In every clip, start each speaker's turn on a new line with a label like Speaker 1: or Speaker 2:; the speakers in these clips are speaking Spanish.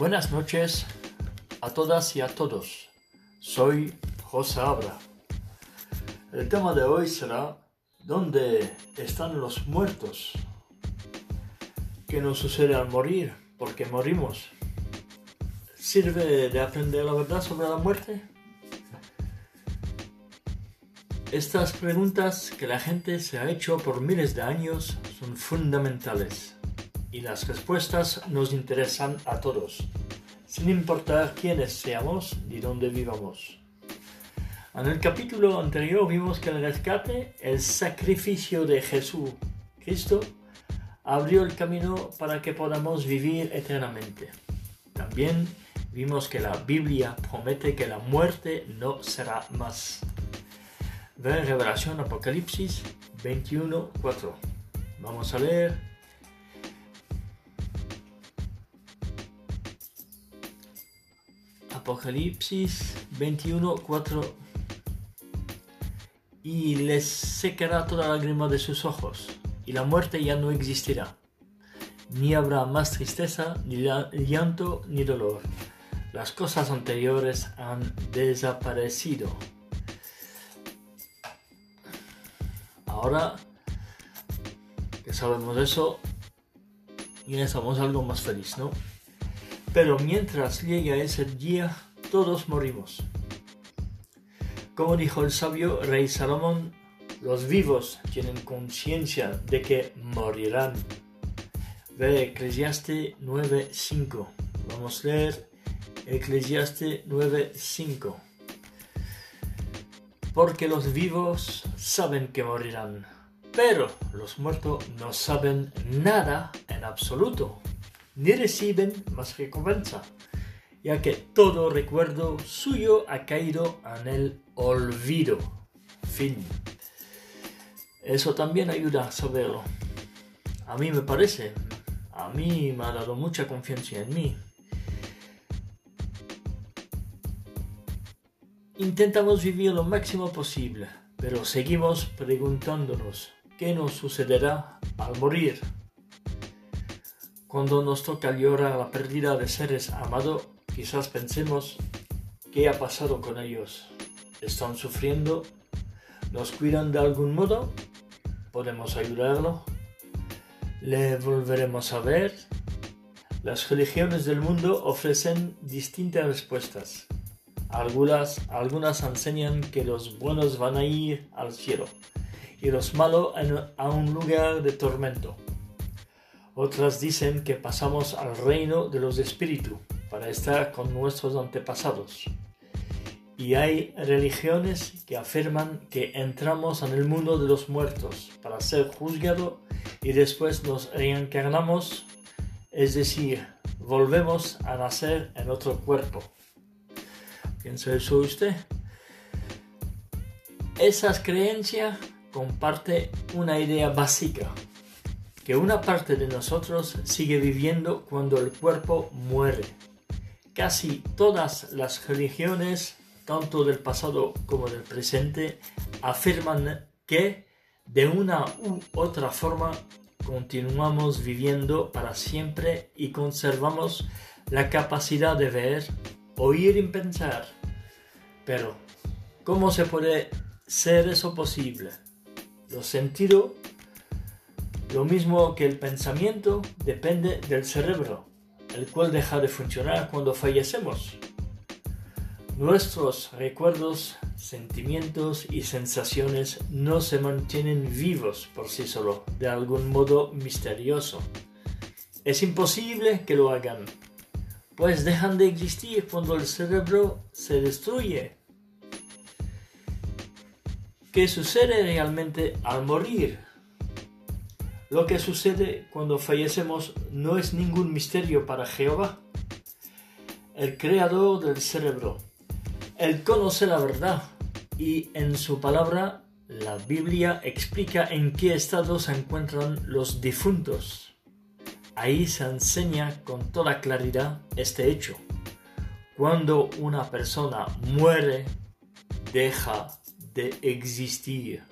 Speaker 1: Buenas noches a todas y a todos. Soy José Abra. El tema de hoy será ¿Dónde están los muertos? ¿Qué nos sucede al morir? ¿Por qué morimos? ¿Sirve de aprender la verdad sobre la muerte? Estas preguntas que la gente se ha hecho por miles de años son fundamentales y las respuestas nos interesan a todos, sin importar quiénes seamos ni dónde vivamos. En el capítulo anterior vimos que el rescate, el sacrificio de Jesús Cristo, abrió el camino para que podamos vivir eternamente. También vimos que la Biblia promete que la muerte no será más. Ve Revelación Apocalipsis 21, 4. Vamos a leer. Apocalipsis 21, 4. Y les secará toda lágrima de sus ojos, y la muerte ya no existirá. Ni habrá más tristeza, ni llanto, ni dolor. Las cosas anteriores han desaparecido. Ahora que sabemos eso, ya somos algo más feliz, ¿no? Pero mientras llega ese día, todos morimos. Como dijo el sabio rey Salomón, los vivos tienen conciencia de que morirán. Ve Eclesiaste 9.5. Vamos a leer Eclesiaste 9.5 porque los vivos saben que morirán, pero los muertos no saben nada en absoluto, ni reciben más recompensa, ya que todo recuerdo suyo ha caído en el olvido. Fin. Eso también ayuda a saberlo. A mí me parece, a mí me ha dado mucha confianza en mí. Intentamos vivir lo máximo posible, pero seguimos preguntándonos qué nos sucederá al morir. Cuando nos toca llorar la pérdida de seres amados, quizás pensemos qué ha pasado con ellos. ¿Están sufriendo? ¿Nos cuidan de algún modo? ¿Podemos ayudarlo? ¿Le volveremos a ver? Las religiones del mundo ofrecen distintas respuestas. Algunas, algunas enseñan que los buenos van a ir al cielo y los malos a un lugar de tormento. Otras dicen que pasamos al reino de los espíritus para estar con nuestros antepasados. Y hay religiones que afirman que entramos en el mundo de los muertos para ser juzgados y después nos reencarnamos, es decir, volvemos a nacer en otro cuerpo. ¿Piensa eso usted? Esas creencias comparte una idea básica, que una parte de nosotros sigue viviendo cuando el cuerpo muere. Casi todas las religiones, tanto del pasado como del presente, afirman que de una u otra forma continuamos viviendo para siempre y conservamos la capacidad de ver, oír y pensar. Pero, ¿cómo se puede ser eso posible? Los sentidos, lo mismo que el pensamiento, depende del cerebro, el cual deja de funcionar cuando fallecemos. Nuestros recuerdos, sentimientos y sensaciones no se mantienen vivos por sí solo, de algún modo misterioso. Es imposible que lo hagan pues dejan de existir cuando el cerebro se destruye. ¿Qué sucede realmente al morir? Lo que sucede cuando fallecemos no es ningún misterio para Jehová, el creador del cerebro. Él conoce la verdad y en su palabra la Biblia explica en qué estado se encuentran los difuntos. Ahí se enseña con toda claridad este hecho. Cuando una persona muere, deja de existir.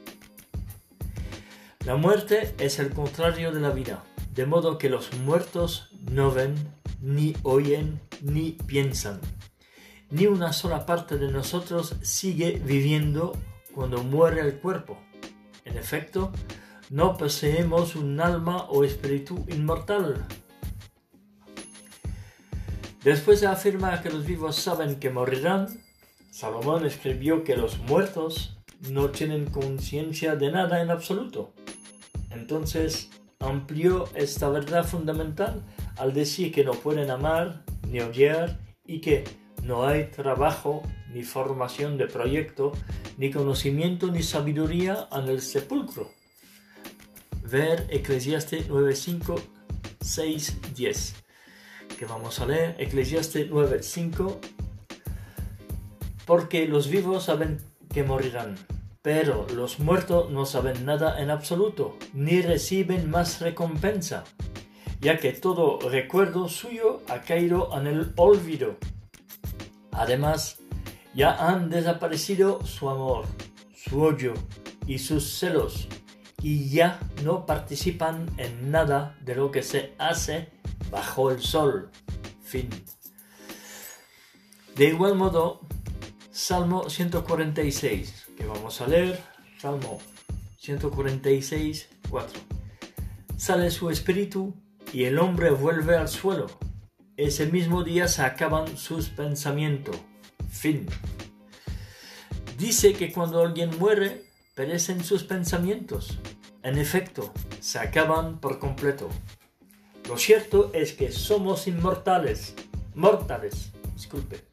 Speaker 1: La muerte es el contrario de la vida, de modo que los muertos no ven, ni oyen, ni piensan. Ni una sola parte de nosotros sigue viviendo cuando muere el cuerpo. En efecto, no poseemos un alma o espíritu inmortal. Después de afirmar que los vivos saben que morirán, Salomón escribió que los muertos no tienen conciencia de nada en absoluto. Entonces amplió esta verdad fundamental al decir que no pueden amar ni odiar y que no hay trabajo ni formación de proyecto, ni conocimiento ni sabiduría en el sepulcro. Ver Eclesiastes 9.5, 6, 10. Que vamos a leer Eclesiastes 9.5. Porque los vivos saben que morirán, pero los muertos no saben nada en absoluto, ni reciben más recompensa, ya que todo recuerdo suyo ha caído en el olvido. Además, ya han desaparecido su amor, su odio y sus celos, y ya no participan en nada de lo que se hace bajo el sol. Fin. De igual modo, Salmo 146, vamos a leer, Salmo 146, 4. Sale su espíritu y el hombre vuelve al suelo. Ese mismo día se acaban sus pensamientos. Fin. Dice que cuando alguien muere, perecen sus pensamientos. En efecto, se acaban por completo. Lo cierto es que somos inmortales. Mortales, disculpe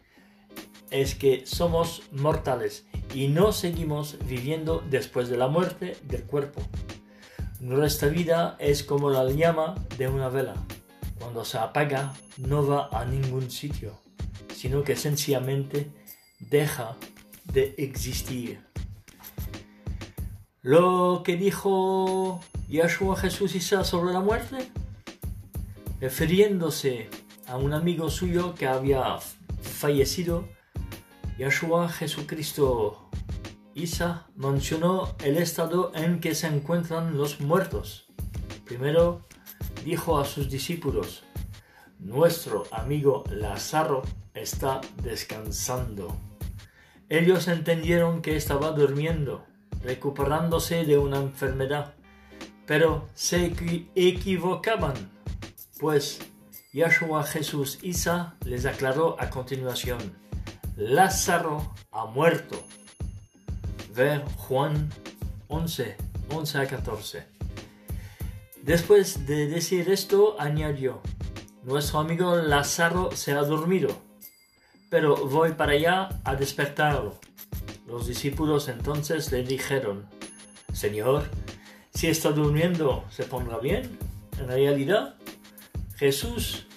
Speaker 1: es que somos mortales y no seguimos viviendo después de la muerte del cuerpo. Nuestra vida es como la llama de una vela. Cuando se apaga no va a ningún sitio, sino que sencillamente deja de existir. Lo que dijo Yahshua Jesús Isa sobre la muerte, refiriéndose a un amigo suyo que había fallecido, Yahshua Jesucristo Isa mencionó el estado en que se encuentran los muertos. Primero dijo a sus discípulos, nuestro amigo Lázaro está descansando. Ellos entendieron que estaba durmiendo, recuperándose de una enfermedad, pero se equivocaban, pues Yahshua Jesús Isa les aclaró a continuación Lázaro ha muerto. Ver Juan 11, 11 a 14. Después de decir esto, añadió, nuestro amigo Lázaro se ha dormido, pero voy para allá a despertarlo. Los discípulos entonces le dijeron, Señor, si está durmiendo, ¿se pondrá bien? En realidad, Jesús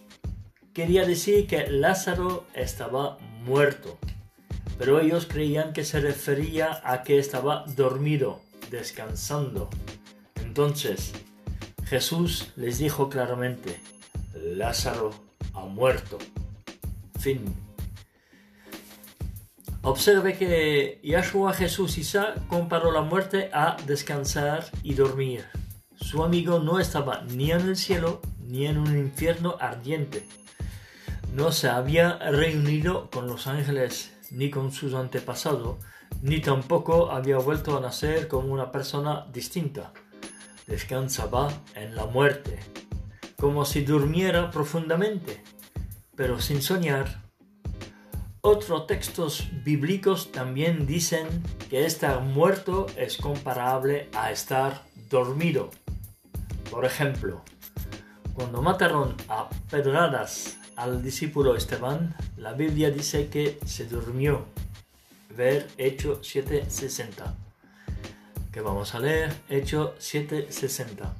Speaker 1: quería decir que Lázaro estaba muerto, pero ellos creían que se refería a que estaba dormido, descansando. Entonces Jesús les dijo claramente, Lázaro ha muerto. Fin. Observe que Yahshua Jesús Isa comparó la muerte a descansar y dormir. Su amigo no estaba ni en el cielo ni en un infierno ardiente no se había reunido con los ángeles ni con sus antepasados, ni tampoco había vuelto a nacer como una persona distinta. Descansaba en la muerte, como si durmiera profundamente, pero sin soñar. Otros textos bíblicos también dicen que estar muerto es comparable a estar dormido. Por ejemplo, cuando mataron a pedradas al discípulo Esteban, la Biblia dice que se durmió. Ver Hecho 7:60. Que vamos a leer Hecho 7:60.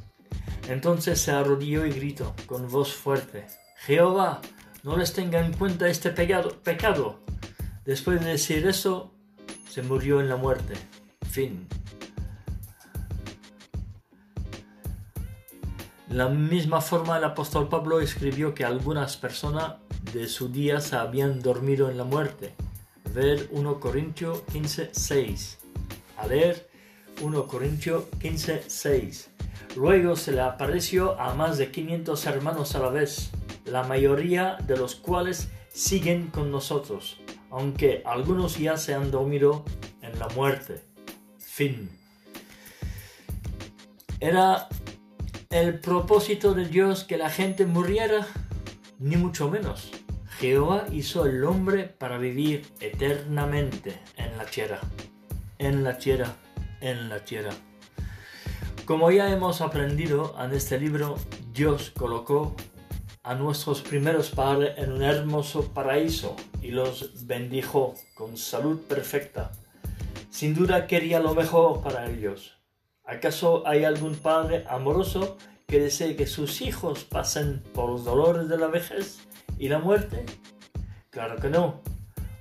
Speaker 1: Entonces se arrodilló y gritó con voz fuerte, Jehová, no les tenga en cuenta este pecado. Después de decir eso, se murió en la muerte. Fin. La misma forma el apóstol Pablo escribió que algunas personas de su día se habían dormido en la muerte. Ver 1 Corintios 15, 6. A leer 1 Corintios 15, 6. Luego se le apareció a más de 500 hermanos a la vez, la mayoría de los cuales siguen con nosotros, aunque algunos ya se han dormido en la muerte. Fin. ¿Era el propósito de Dios que la gente muriera? Ni mucho menos. Jehová hizo el hombre para vivir eternamente en la tierra. En la tierra, en la tierra. Como ya hemos aprendido en este libro, Dios colocó a nuestros primeros padres en un hermoso paraíso y los bendijo con salud perfecta. Sin duda quería lo mejor para ellos. ¿Acaso hay algún padre amoroso que desee que sus hijos pasen por los dolores de la vejez y la muerte? Claro que no.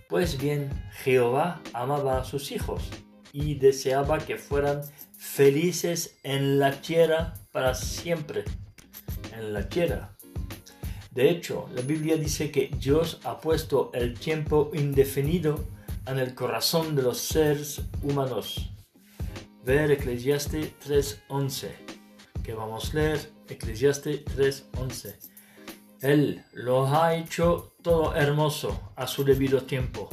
Speaker 1: Pues bien, Jehová amaba a sus hijos y deseaba que fueran felices en la tierra para siempre. En la tierra. De hecho, la Biblia dice que Dios ha puesto el tiempo indefinido en el corazón de los seres humanos. Ver Eclesiastes 3.11, que vamos a leer Eclesiastes 3.11. Él lo ha hecho todo hermoso a su debido tiempo.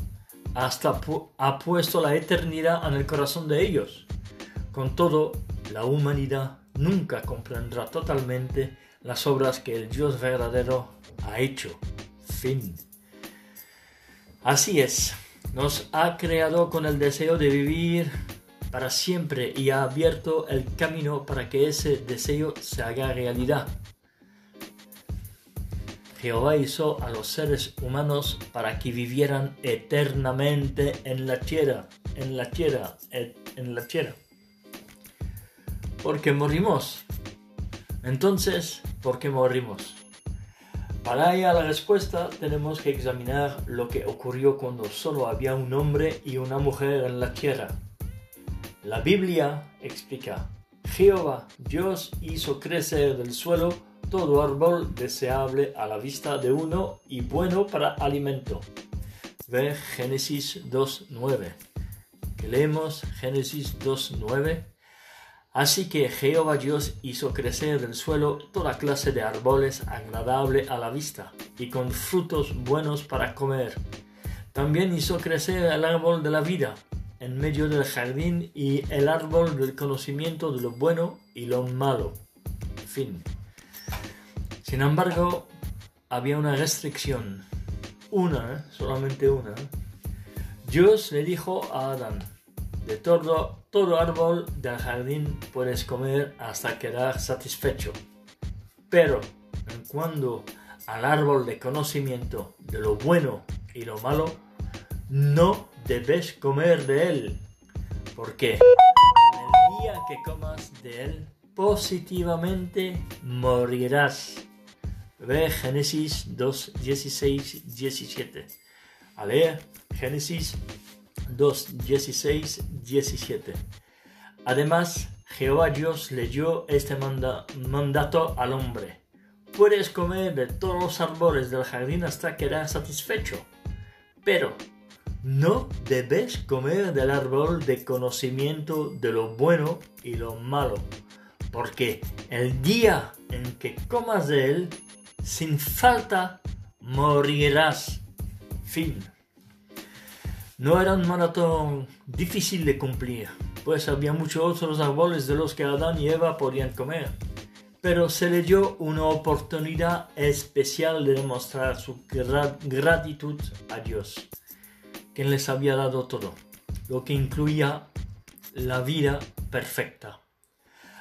Speaker 1: Hasta ha puesto la eternidad en el corazón de ellos. Con todo, la humanidad nunca comprenderá totalmente las obras que el Dios verdadero ha hecho. Fin. Así es, nos ha creado con el deseo de vivir para siempre y ha abierto el camino para que ese deseo se haga realidad. Jehová hizo a los seres humanos para que vivieran eternamente en la tierra, en la tierra, en la tierra. Porque morimos. Entonces, ¿por qué morimos? Para hallar la respuesta tenemos que examinar lo que ocurrió cuando solo había un hombre y una mujer en la tierra. La Biblia explica, Jehová Dios hizo crecer del suelo todo árbol deseable a la vista de uno y bueno para alimento. Ve Génesis 2.9. leemos Génesis 2.9 Así que Jehová Dios hizo crecer del suelo toda clase de árboles agradable a la vista y con frutos buenos para comer. También hizo crecer el árbol de la vida en medio del jardín y el árbol del conocimiento de lo bueno y lo malo. Fin. Sin embargo, había una restricción. Una, solamente una. Dios le dijo a Adán, de todo todo árbol del jardín puedes comer hasta quedar satisfecho. Pero en cuanto al árbol de conocimiento de lo bueno y lo malo, no debes comer de él, porque en el día que comas de él, positivamente morirás. Ve Génesis 2, 16, 17. A leer Génesis 2, 16, 17. Además, Jehová Dios le dio este mandato al hombre. Puedes comer de todos los árboles del jardín hasta quedar satisfecho, pero no debes comer del árbol de conocimiento de lo bueno y lo malo, porque el día en que comas de él, sin falta morirás. Fin. No era un maratón difícil de cumplir, pues había muchos otros árboles de los que Adán y Eva podían comer. Pero se le dio una oportunidad especial de demostrar su gratitud a Dios, quien les había dado todo, lo que incluía la vida perfecta.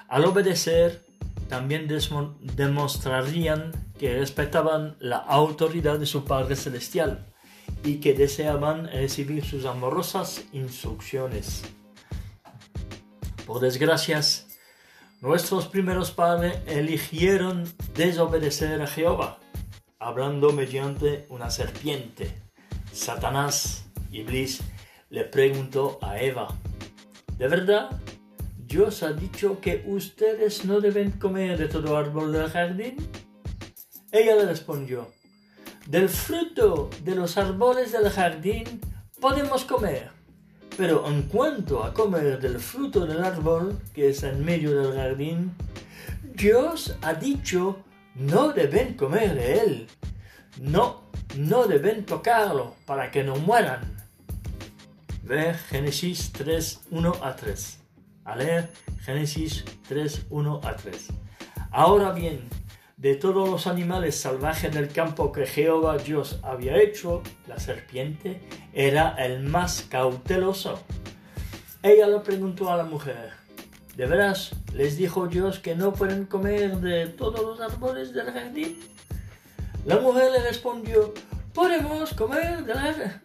Speaker 1: Al obedecer, también demostrarían que respetaban la autoridad de su Padre Celestial y que deseaban recibir sus amorosas instrucciones. Por desgracias, nuestros primeros padres eligieron desobedecer a Jehová, hablando mediante una serpiente. Satanás, Iblis, le preguntó a Eva, ¿de verdad Dios ha dicho que ustedes no deben comer de todo árbol del jardín? Ella le respondió, del fruto de los árboles del jardín podemos comer, pero en cuanto a comer del fruto del árbol que es en medio del jardín, Dios ha dicho no deben comer de él. No, no deben tocarlo para que no mueran. Ve Génesis 3, 1 a 3. A leer Génesis 3, 1 a 3. Ahora bien, de todos los animales salvajes del campo que Jehová Dios había hecho, la serpiente era el más cauteloso. Ella le preguntó a la mujer, ¿de veras les dijo Dios que no pueden comer de todos los árboles del jardín? La mujer le respondió, podemos comer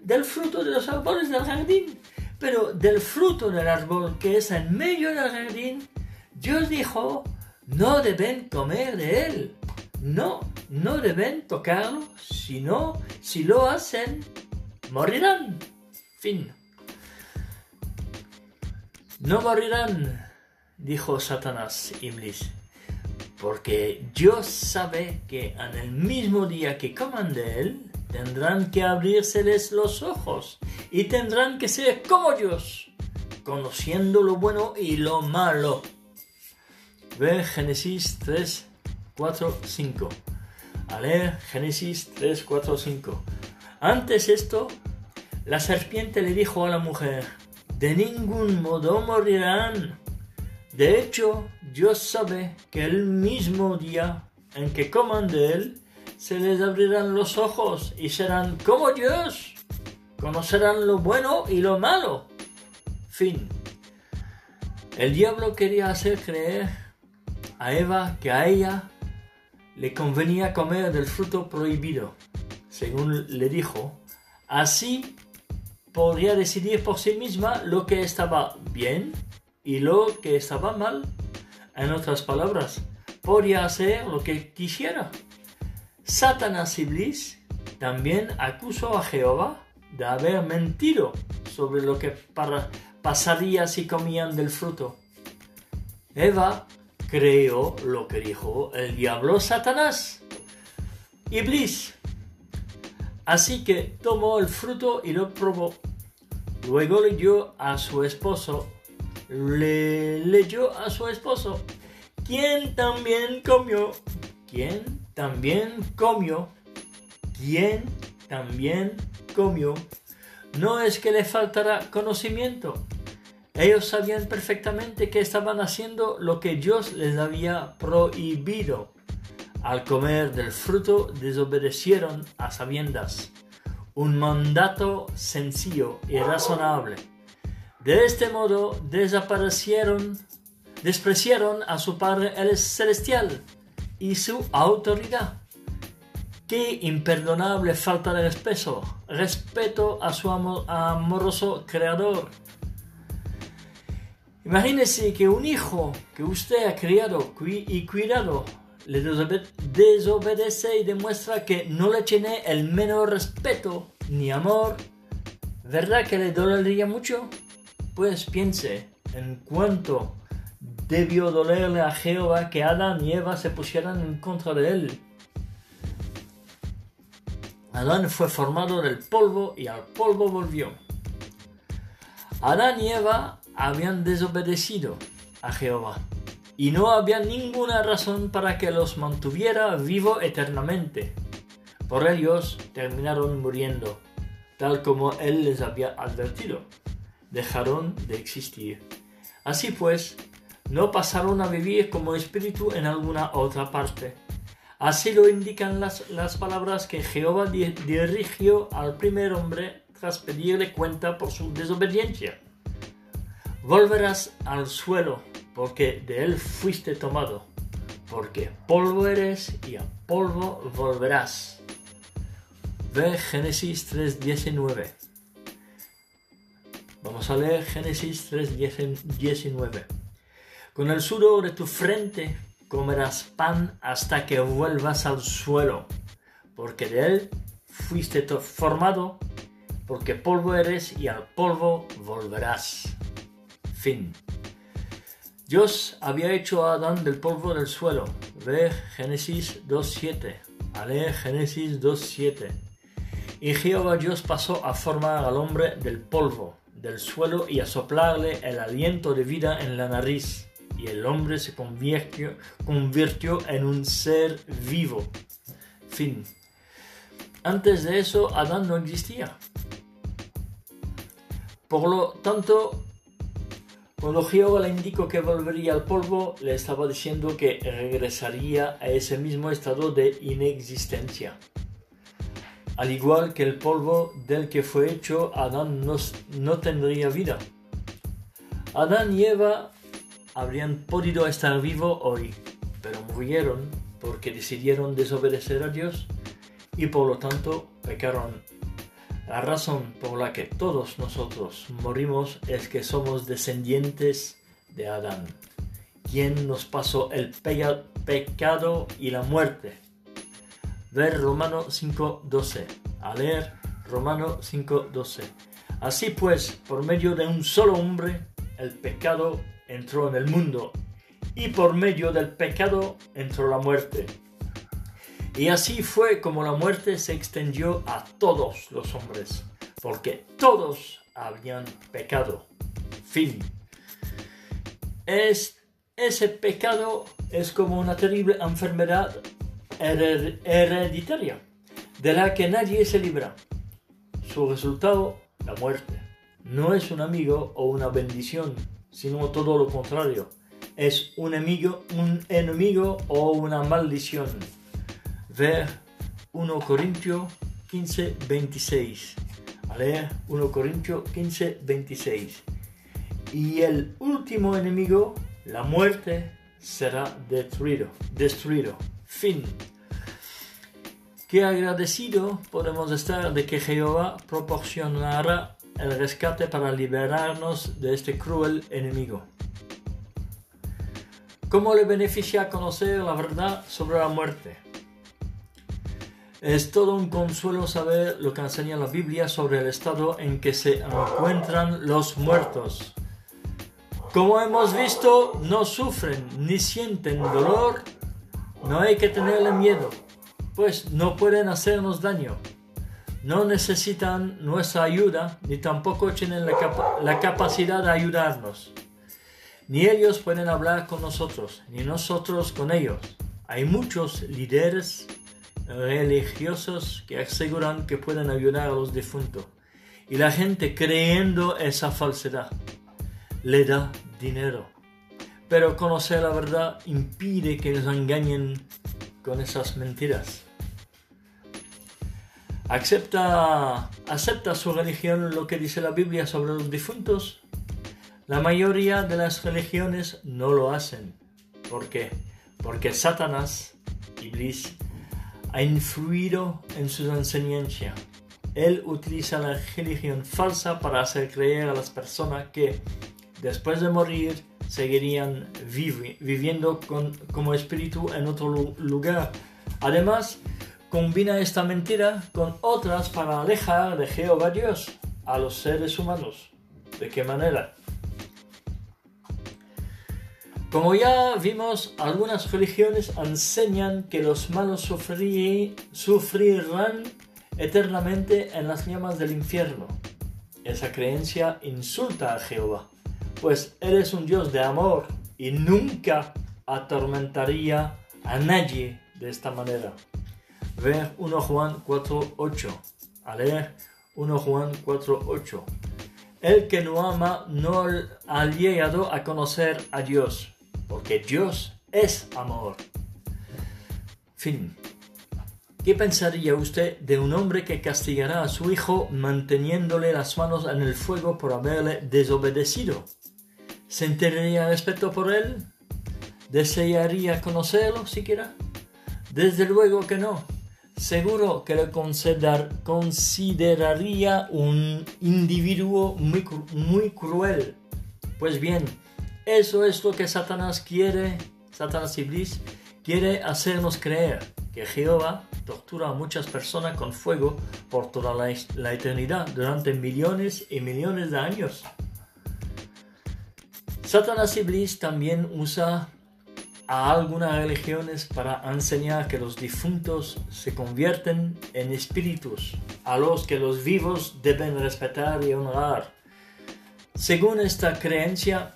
Speaker 1: del fruto de los árboles del jardín, pero del fruto del árbol que es en medio del jardín, Dios dijo, no deben comer de él. No, no deben tocarlo, sino si lo hacen, morirán. Fin. No morirán, dijo Satanás Iblis, porque Dios sabe que en el mismo día que coman de él, tendrán que abrírseles los ojos y tendrán que ser como Dios, conociendo lo bueno y lo malo. Ve Génesis 3, 4, 5. A leer Génesis 3, 4, 5. Antes esto, la serpiente le dijo a la mujer, de ningún modo morirán. De hecho, Dios sabe que el mismo día en que coman de él, se les abrirán los ojos y serán como Dios. Conocerán lo bueno y lo malo. Fin. El diablo quería hacer creer a Eva que a ella le convenía comer del fruto prohibido, según le dijo. Así podría decidir por sí misma lo que estaba bien y lo que estaba mal. En otras palabras, podría hacer lo que quisiera. Satanás Iblis también acusó a Jehová de haber mentido sobre lo que pasaría si comían del fruto. Eva creyó lo que dijo el diablo Satanás. Iblis. Así que tomó el fruto y lo probó. Luego leyó a su esposo. Le leyó a su esposo, quien también comió. ¿Quién? También comió, quien también comió, no es que le faltara conocimiento. Ellos sabían perfectamente que estaban haciendo lo que Dios les había prohibido. Al comer del fruto desobedecieron a sabiendas. Un mandato sencillo y razonable. De este modo desaparecieron, despreciaron a su Padre el Celestial y su autoridad. Qué imperdonable falta de respeto, respeto a su amoroso creador. Imagínese que un hijo que usted ha criado y cuidado le desobedece y demuestra que no le tiene el menor respeto ni amor. ¿Verdad que le dolería mucho? Pues piense en cuánto debió dolerle a Jehová que Adán y Eva se pusieran en contra de él. Adán fue formado del polvo y al polvo volvió. Adán y Eva habían desobedecido a Jehová y no había ninguna razón para que los mantuviera vivo eternamente. Por ellos terminaron muriendo, tal como él les había advertido. Dejaron de existir. Así pues, no pasaron a vivir como espíritu en alguna otra parte. Así lo indican las, las palabras que Jehová dirigió al primer hombre tras pedirle cuenta por su desobediencia. Volverás al suelo, porque de él fuiste tomado, porque polvo eres y a polvo volverás. Ve Génesis 3.19. Vamos a leer Génesis 3.19. Con el sudor de tu frente comerás pan hasta que vuelvas al suelo, porque de él fuiste formado, porque polvo eres y al polvo volverás. Fin. Dios había hecho a Adán del polvo del suelo. Ve Génesis 2.7. Ale Génesis 2.7. Y Jehová Dios pasó a formar al hombre del polvo, del suelo y a soplarle el aliento de vida en la nariz y el hombre se convirtió, en un ser vivo. Fin. Antes de eso, Adán no existía. Por lo tanto, cuando Jehová le indicó que volvería al polvo, le estaba diciendo que regresaría a ese mismo estado de inexistencia. Al igual que el polvo del que fue hecho, Adán no, tendría vida. Adán y habrían podido estar vivos hoy, pero murieron porque decidieron desobedecer a Dios y por lo tanto pecaron la razón por la que todos nosotros morimos es que somos descendientes de Adán, quien nos pasó el pecado y la muerte. Ver Romano 5.12. A leer Romano 5.12. Así pues, por medio de un solo hombre, el pecado entró en el mundo, y por medio del pecado entró la muerte y así fue como la muerte se extendió a todos los hombres, porque todos habían pecado. Fin. Es, ese pecado es como una terrible enfermedad hereditaria, de la que nadie se libra. Su resultado, la muerte. No es un amigo o una bendición, sino todo lo contrario. Es un enemigo, un enemigo o una maldición ver 1 Corintio 15, 26. A leer 1 Corintio 15, 26. Y el último enemigo, la muerte, será destruido. Destruido. Fin. Qué agradecido podemos estar de que Jehová proporcionará el rescate para liberarnos de este cruel enemigo. ¿Cómo le beneficia conocer la verdad sobre la muerte? Es todo un consuelo saber lo que enseña la Biblia sobre el estado en que se encuentran los muertos. Como hemos visto, no sufren ni sienten dolor. No hay que tenerle miedo, pues no pueden hacernos daño. No necesitan nuestra ayuda, ni tampoco tienen la, capacidad de ayudarnos. Ni ellos pueden hablar con nosotros, ni nosotros con ellos. Hay muchos líderes religiosos que aseguran que pueden ayudar a los difuntos. Y la gente creyendo esa falsedad le da dinero. Pero conocer la verdad impide que nos engañen con esas mentiras. ¿Acepta, ¿Acepta su religión lo que dice la Biblia sobre los difuntos? La mayoría de las religiones no lo hacen. ¿Por qué? Porque Satanás, Iblis, ha influido en su enseñanza. Él utiliza la religión falsa para hacer creer a las personas que después de morir seguirían viviendo como espíritu en otro lugar. Además, combina esta mentira con otras para alejar de Jehová Dios a los seres humanos. ¿De qué manera? Como ya vimos, algunas religiones enseñan que los malos sufrirán eternamente en las llamas del infierno. Esa creencia insulta a Jehová, pues Él es un Dios de amor y nunca atormentaría a nadie de esta manera. Ver 1 Juan 4.8. A leer 1 Juan 4.8. El que no ama no ha llegado a conocer a Dios porque Dios es amor. Fin. ¿Qué pensaría usted de un hombre que castigará a su hijo manteniéndole las manos en el fuego por haberle desobedecido? ¿Sentiría respeto por él? ¿Desearía conocerlo siquiera? Desde luego que no. Seguro que le consideraría un individuo muy, muy cruel. Pues bien, eso es lo que Satanás quiere, Satanás Iblis, quiere hacernos creer que Jehová tortura a muchas personas con fuego por toda la, la eternidad, durante millones y millones de años. Satanás Iblis también usa a algunas religiones para enseñar que los difuntos se convierten en espíritus, a los que los vivos deben respetar y honrar. Según esta creencia,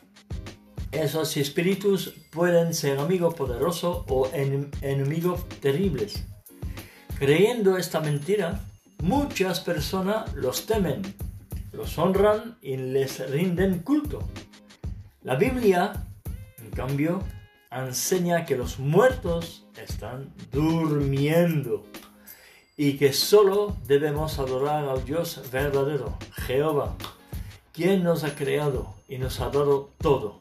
Speaker 1: Esos espíritus pueden ser amigos poderosos o enemigos terribles. Creyendo esta mentira, muchas personas los temen, los honran y les rinden culto. La Biblia, en cambio, enseña que los muertos están durmiendo y que solo debemos adorar al Dios verdadero, Jehová, quien nos ha creado y nos ha dado todo.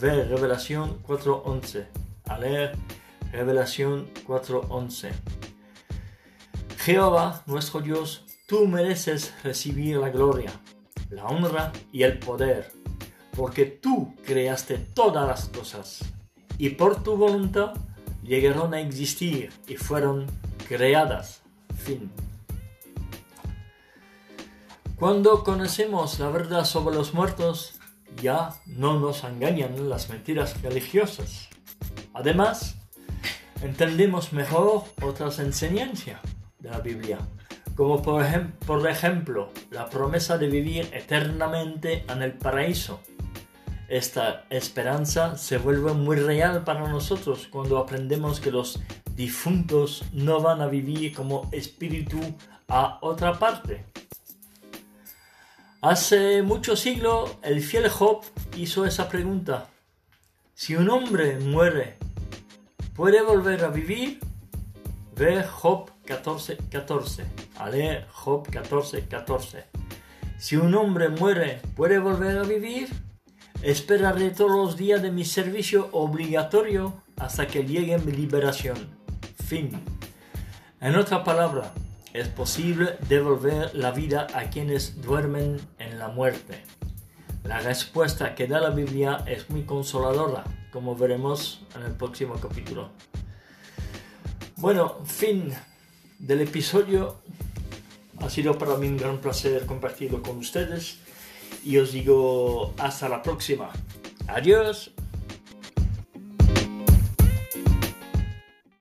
Speaker 1: Ver Revelación 4.11. A leer Revelación 4.11. Jehová, nuestro Dios, tú mereces recibir la gloria, la honra y el poder, porque tú creaste todas las cosas, y por tu voluntad llegaron a existir y fueron creadas. Fin. Cuando conocemos la verdad sobre los muertos, ya no nos engañan las mentiras religiosas. Además, entendemos mejor otras enseñanzas de la Biblia, como por, por ejemplo la promesa de vivir eternamente en el paraíso. Esta esperanza se vuelve muy real para nosotros cuando aprendemos que los difuntos no van a vivir como espíritu a otra parte. Hace muchos siglos el fiel Job hizo esa pregunta. Si un hombre muere, ¿puede volver a vivir? Ve Job 14, 14. A leer Job 14, 14. Si un hombre muere, ¿puede volver a vivir? Esperaré todos los días de mi servicio obligatorio hasta que llegue mi liberación. Fin. En otra palabra, es posible devolver la vida a quienes duermen en la muerte. La respuesta que da la Biblia es muy consoladora, como veremos en el próximo capítulo. Bueno, fin del episodio. Ha sido para mí un gran placer compartirlo con ustedes y os digo hasta la próxima. Adiós.